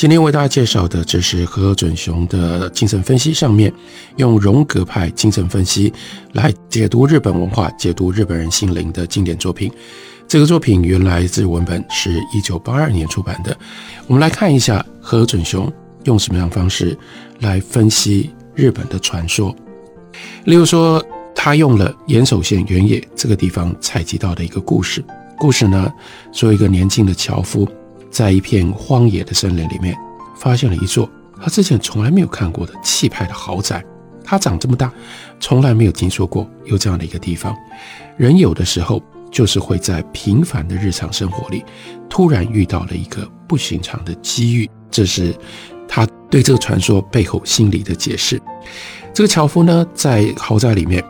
今天为大家介绍的，这是何准雄的精神分析，上面用荣格派精神分析来解读日本文化、解读日本人心灵的经典作品。这个作品原来自文本是一九八二年出版的。我们来看一下何准雄用什么样的方式来分析日本的传说。例如说，他用了岩手县原野这个地方采集到的一个故事。故事呢，说一个年轻的樵夫。在一片荒野的森林里面，发现了一座他之前从来没有看过的气派的豪宅。他长这么大，从来没有听说过有这样的一个地方。人有的时候就是会在平凡的日常生活里，突然遇到了一个不寻常的机遇。这是他对这个传说背后心理的解释。这个樵夫呢，在豪宅里面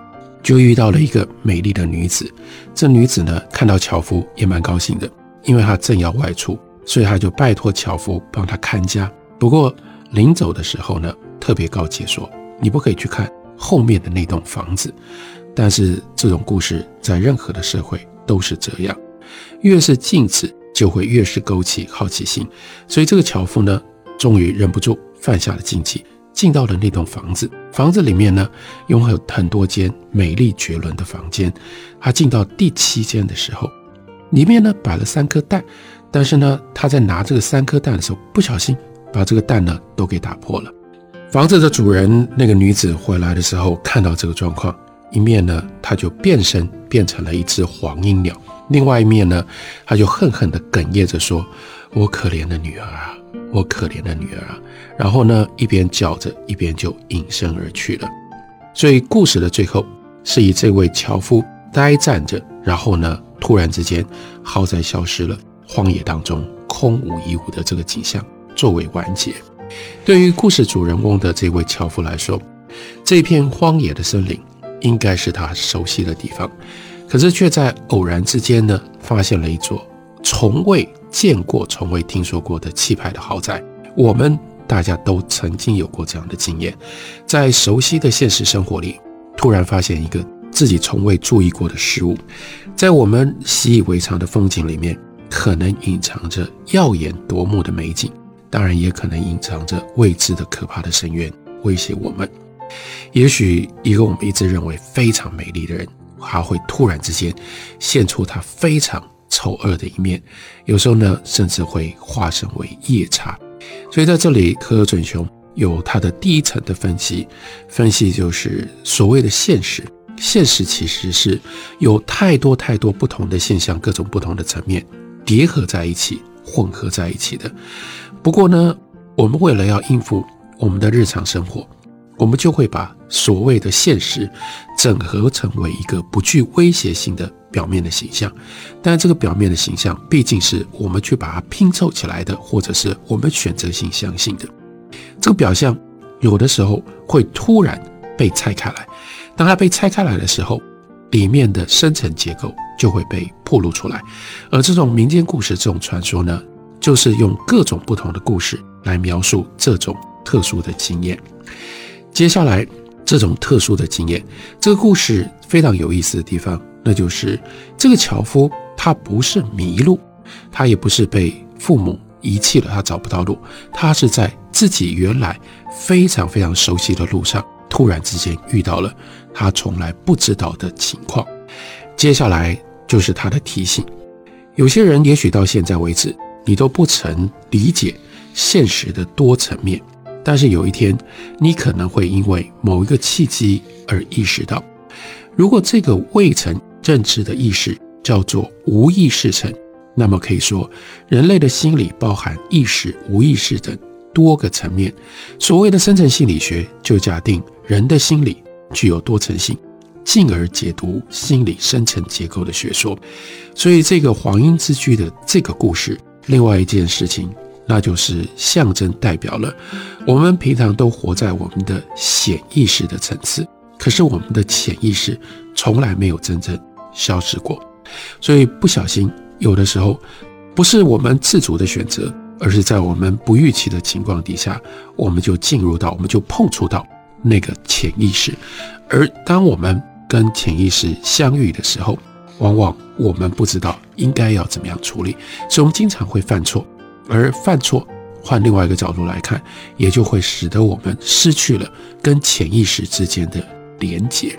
就遇到了一个美丽的女子。这女子呢，看到樵夫也蛮高兴的，因为她正要外出。所以他就拜托樵夫帮他看家。不过临走的时候呢，特别告诫说：“你不可以去看后面的那栋房子。”但是这种故事在任何的社会都是这样，越是禁止，就会越是勾起好奇心。所以这个樵夫呢，终于忍不住犯下了禁忌，进到了那栋房子。房子里面呢，拥有很多间美丽绝伦的房间。他进到第七间的时候，里面呢摆了三颗蛋。但是呢，他在拿这个三颗蛋的时候，不小心把这个蛋呢都给打破了。房子的主人那个女子回来的时候，看到这个状况，一面呢，她就变身变成了一只黄莺鸟；另外一面呢，她就恨恨地哽咽着说：“我可怜的女儿啊，我可怜的女儿啊！”然后呢，一边叫着，一边就隐身而去了。所以故事的最后是以这位樵夫呆站着，然后呢，突然之间豪宅消失了。荒野当中空无一物的这个景象作为完结。对于故事主人翁的这位樵夫来说，这片荒野的森林应该是他熟悉的地方，可是却在偶然之间呢，发现了一座从未见过、从未听说过的气派的豪宅。我们大家都曾经有过这样的经验，在熟悉的现实生活里，突然发现一个自己从未注意过的事物，在我们习以为常的风景里面。可能隐藏着耀眼夺目的美景，当然也可能隐藏着未知的可怕的深渊，威胁我们。也许一个我们一直认为非常美丽的人，他会突然之间现出他非常丑恶的一面。有时候呢，甚至会化身为夜叉。所以在这里，柯准雄有他的第一层的分析，分析就是所谓的现实。现实其实是有太多太多不同的现象，各种不同的层面。叠合在一起，混合在一起的。不过呢，我们为了要应付我们的日常生活，我们就会把所谓的现实整合成为一个不具威胁性的表面的形象。但这个表面的形象毕竟是我们去把它拼凑起来的，或者是我们选择性相信的。这个表象有的时候会突然被拆开来，当它被拆开来的时候，里面的深层结构。就会被暴露出来，而这种民间故事、这种传说呢，就是用各种不同的故事来描述这种特殊的经验。接下来，这种特殊的经验，这个故事非常有意思的地方，那就是这个樵夫他不是迷路，他也不是被父母遗弃了，他找不到路，他是在自己原来非常非常熟悉的路上，突然之间遇到了他从来不知道的情况。接下来。就是他的提醒。有些人也许到现在为止，你都不曾理解现实的多层面，但是有一天，你可能会因为某一个契机而意识到，如果这个未曾认知的意识叫做无意识层，那么可以说，人类的心理包含意识、无意识等多个层面。所谓的深层心理学，就假定人的心理具有多层性。进而解读心理深层结构的学说，所以这个黄莺之居的这个故事，另外一件事情，那就是象征代表了我们平常都活在我们的显意识的层次，可是我们的潜意识从来没有真正消失过。所以不小心，有的时候不是我们自主的选择，而是在我们不预期的情况底下，我们就进入到，我们就碰触到那个潜意识。而当我们跟潜意识相遇的时候，往往我们不知道应该要怎么样处理，所以我们经常会犯错。而犯错，换另外一个角度来看，也就会使得我们失去了跟潜意识之间的连结。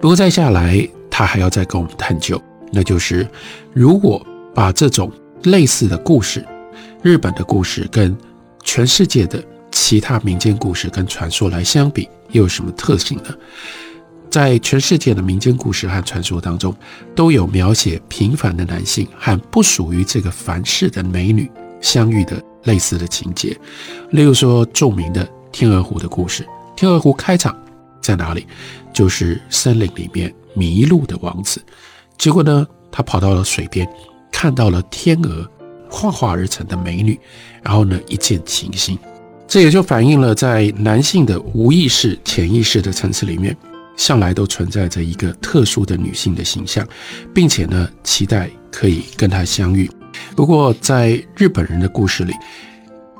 不过再下来，他还要再跟我们探究，那就是如果把这种类似的故事，日本的故事跟全世界的其他民间故事跟传说来相比，又有什么特性呢？在全世界的民间故事和传说当中，都有描写平凡的男性和不属于这个凡世的美女相遇的类似的情节。例如说，著名的天鹅湖的故事。天鹅湖开场在哪里？就是森林里面迷路的王子。结果呢，他跑到了水边，看到了天鹅幻化而成的美女，然后呢，一见倾心。这也就反映了在男性的无意识、潜意识的层次里面。向来都存在着一个特殊的女性的形象，并且呢，期待可以跟她相遇。不过，在日本人的故事里，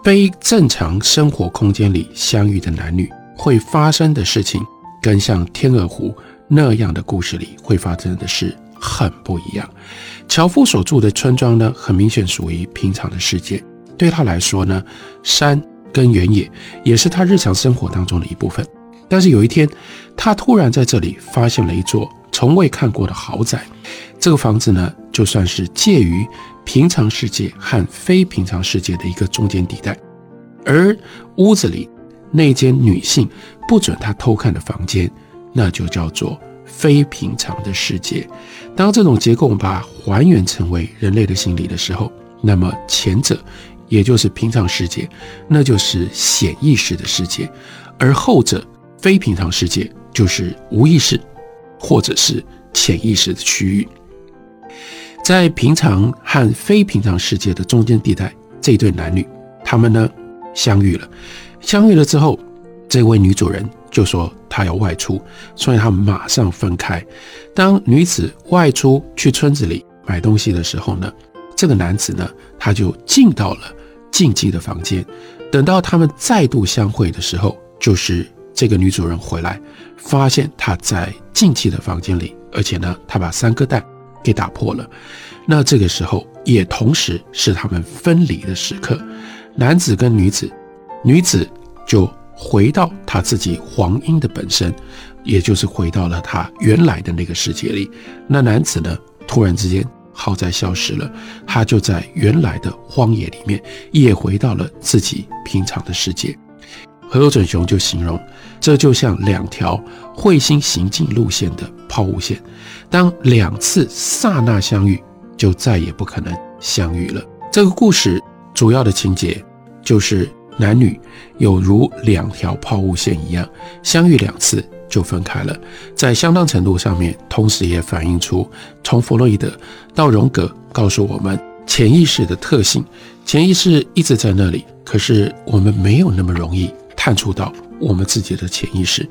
非正常生活空间里相遇的男女会发生的事情，跟像天鹅湖那样的故事里会发生的事很不一样。樵夫所住的村庄呢，很明显属于平常的世界。对他来说呢，山跟原野也是他日常生活当中的一部分。但是有一天，他突然在这里发现了一座从未看过的豪宅。这个房子呢，就算是介于平常世界和非平常世界的一个中间地带。而屋子里那间女性不准他偷看的房间，那就叫做非平常的世界。当这种结构把还原成为人类的心理的时候，那么前者也就是平常世界，那就是显意识的世界，而后者。非平常世界就是无意识或者是潜意识的区域，在平常和非平常世界的中间地带，这对男女他们呢相遇了。相遇了之后，这位女主人就说她要外出，所以他们马上分开。当女子外出去村子里买东西的时候呢，这个男子呢他就进到了禁忌的房间。等到他们再度相会的时候，就是。这个女主人回来，发现她在禁忌的房间里，而且呢，她把三颗蛋给打破了。那这个时候也同时是他们分离的时刻。男子跟女子，女子就回到她自己黄莺的本身，也就是回到了她原来的那个世界里。那男子呢，突然之间好在消失了，他就在原来的荒野里面，也回到了自己平常的世界。河有准雄就形容，这就像两条彗星行进路线的抛物线，当两次刹那相遇，就再也不可能相遇了。这个故事主要的情节就是男女有如两条抛物线一样，相遇两次就分开了。在相当程度上面，同时也反映出从弗洛伊德到荣格告诉我们潜意识的特性。潜意识一直在那里，可是我们没有那么容易。探触到我们自己的潜意识，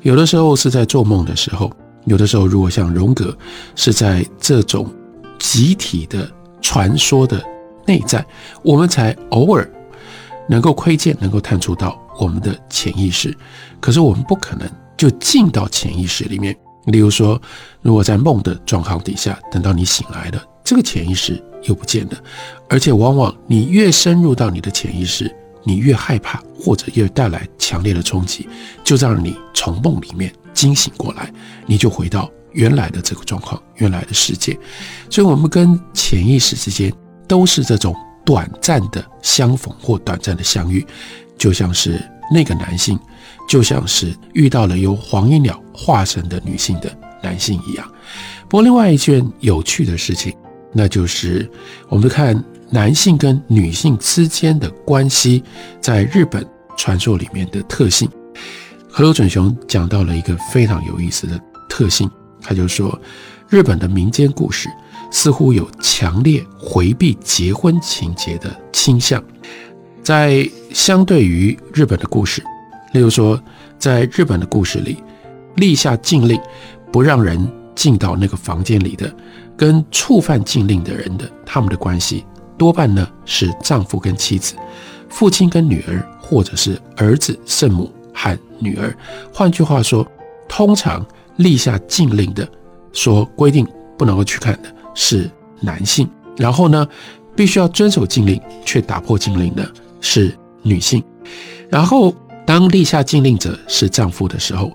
有的时候是在做梦的时候，有的时候如果像荣格是在这种集体的传说的内在，我们才偶尔能够窥见、能够探触到我们的潜意识。可是我们不可能就进到潜意识里面。例如说，如果在梦的状况底下，等到你醒来了，这个潜意识又不见了，而且往往你越深入到你的潜意识。你越害怕，或者越带来强烈的冲击，就让你从梦里面惊醒过来，你就回到原来的这个状况，原来的世界。所以，我们跟潜意识之间都是这种短暂的相逢或短暂的相遇，就像是那个男性，就像是遇到了由黄莺鸟化身的女性的男性一样。不过，另外一件有趣的事情，那就是我们看。男性跟女性之间的关系，在日本传说里面的特性，河流准雄讲到了一个非常有意思的特性，他就说，日本的民间故事似乎有强烈回避结婚情节的倾向，在相对于日本的故事，例如说，在日本的故事里，立下禁令，不让人进到那个房间里的，跟触犯禁令的人的，他们的关系多半呢是丈夫跟妻子，父亲跟女儿，或者是儿子、圣母和女儿。换句话说，通常立下禁令的，说规定不能够去看的是男性，然后呢，必须要遵守禁令却打破禁令的是女性，然后当立下禁令者是丈夫的时候，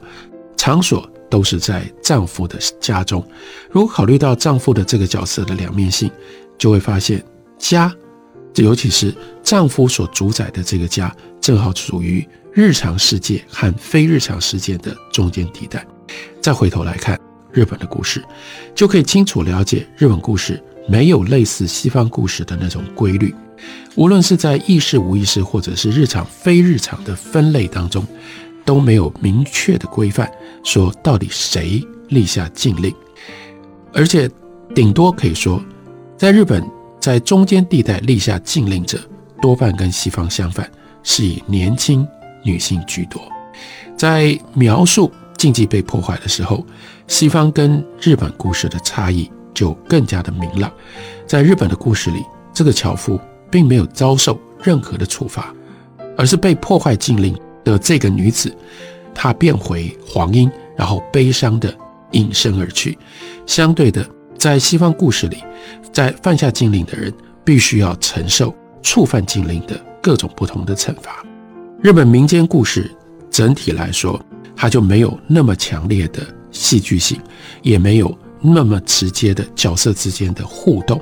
场所。都是在丈夫的家中。如果考虑到丈夫的这个角色的两面性，就会发现家，这尤其是丈夫所主宰的这个家，正好处于日常世界和非日常世界的中间地带。再回头来看日本的故事，就可以清楚了解日本故事没有类似西方故事的那种规律，无论是在意识、无意识，或者是日常、非日常的分类当中。都没有明确的规范，说到底谁立下禁令，而且顶多可以说，在日本，在中间地带立下禁令者，多半跟西方相反，是以年轻女性居多。在描述禁忌被破坏的时候，西方跟日本故事的差异就更加的明朗。在日本的故事里，这个樵夫并没有遭受任何的处罚，而是被破坏禁令。的这个女子，她变回黄莺，然后悲伤的隐身而去。相对的，在西方故事里，在犯下禁令的人必须要承受触犯禁令的各种不同的惩罚。日本民间故事整体来说，它就没有那么强烈的戏剧性，也没有那么直接的角色之间的互动。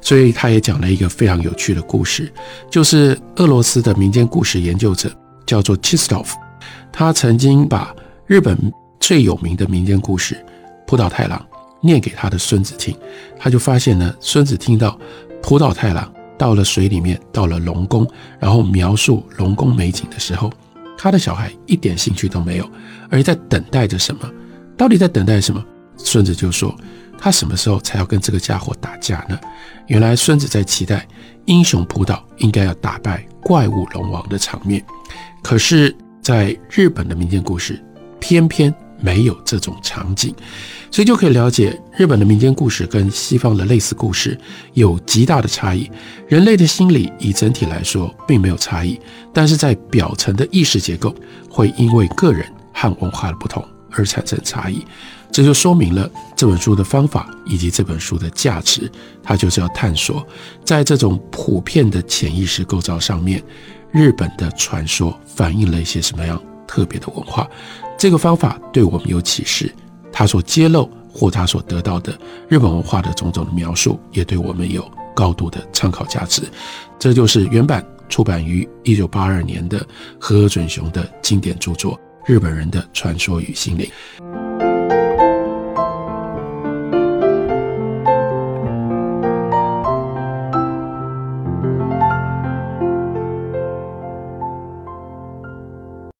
所以，他也讲了一个非常有趣的故事，就是俄罗斯的民间故事研究者。叫做 Chistov，他曾经把日本最有名的民间故事《浦岛太郎》念给他的孙子听，他就发现呢，孙子听到浦岛太郎到了水里面，到了龙宫，然后描述龙宫美景的时候，他的小孩一点兴趣都没有，而在等待着什么？到底在等待什么？孙子就说，他什么时候才要跟这个家伙打架呢？原来孙子在期待英雄浦岛应该要打败怪物龙王的场面。可是，在日本的民间故事，偏偏没有这种场景，所以就可以了解日本的民间故事跟西方的类似故事有极大的差异。人类的心理以整体来说并没有差异，但是在表层的意识结构会因为个人和文化的不同而产生差异。这就说明了这本书的方法以及这本书的价值，它就是要探索在这种普遍的潜意识构造上面。日本的传说反映了一些什么样特别的文化？这个方法对我们有启示，他所揭露或他所得到的日本文化的种种的描述，也对我们有高度的参考价值。这就是原版出版于一九八二年的何准雄的经典著作《日本人的传说与心灵》。